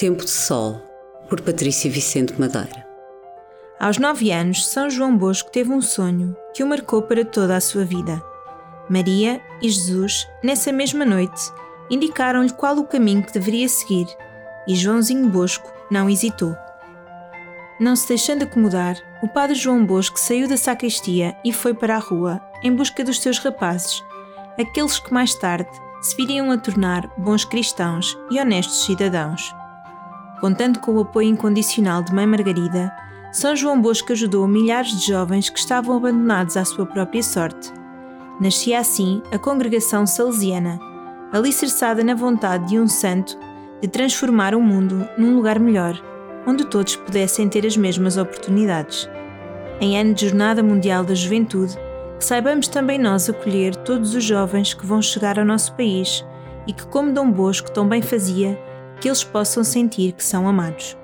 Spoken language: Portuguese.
Tempo de Sol, por Patrícia Vicente Madeira. Aos nove anos, São João Bosco teve um sonho que o marcou para toda a sua vida. Maria e Jesus, nessa mesma noite, indicaram-lhe qual o caminho que deveria seguir e Joãozinho Bosco não hesitou. Não se deixando acomodar, o padre João Bosco saiu da sacristia e foi para a rua em busca dos seus rapazes, aqueles que mais tarde se viriam a tornar bons cristãos e honestos cidadãos. Contando com o apoio incondicional de Mãe Margarida, São João Bosco ajudou milhares de jovens que estavam abandonados à sua própria sorte. Nascia assim a congregação salesiana, alicerçada na vontade de um santo de transformar o mundo num lugar melhor, onde todos pudessem ter as mesmas oportunidades. Em ano de Jornada Mundial da Juventude, que saibamos também nós acolher todos os jovens que vão chegar ao nosso país e que, como Dom Bosco tão bem fazia, que eles possam sentir que são amados.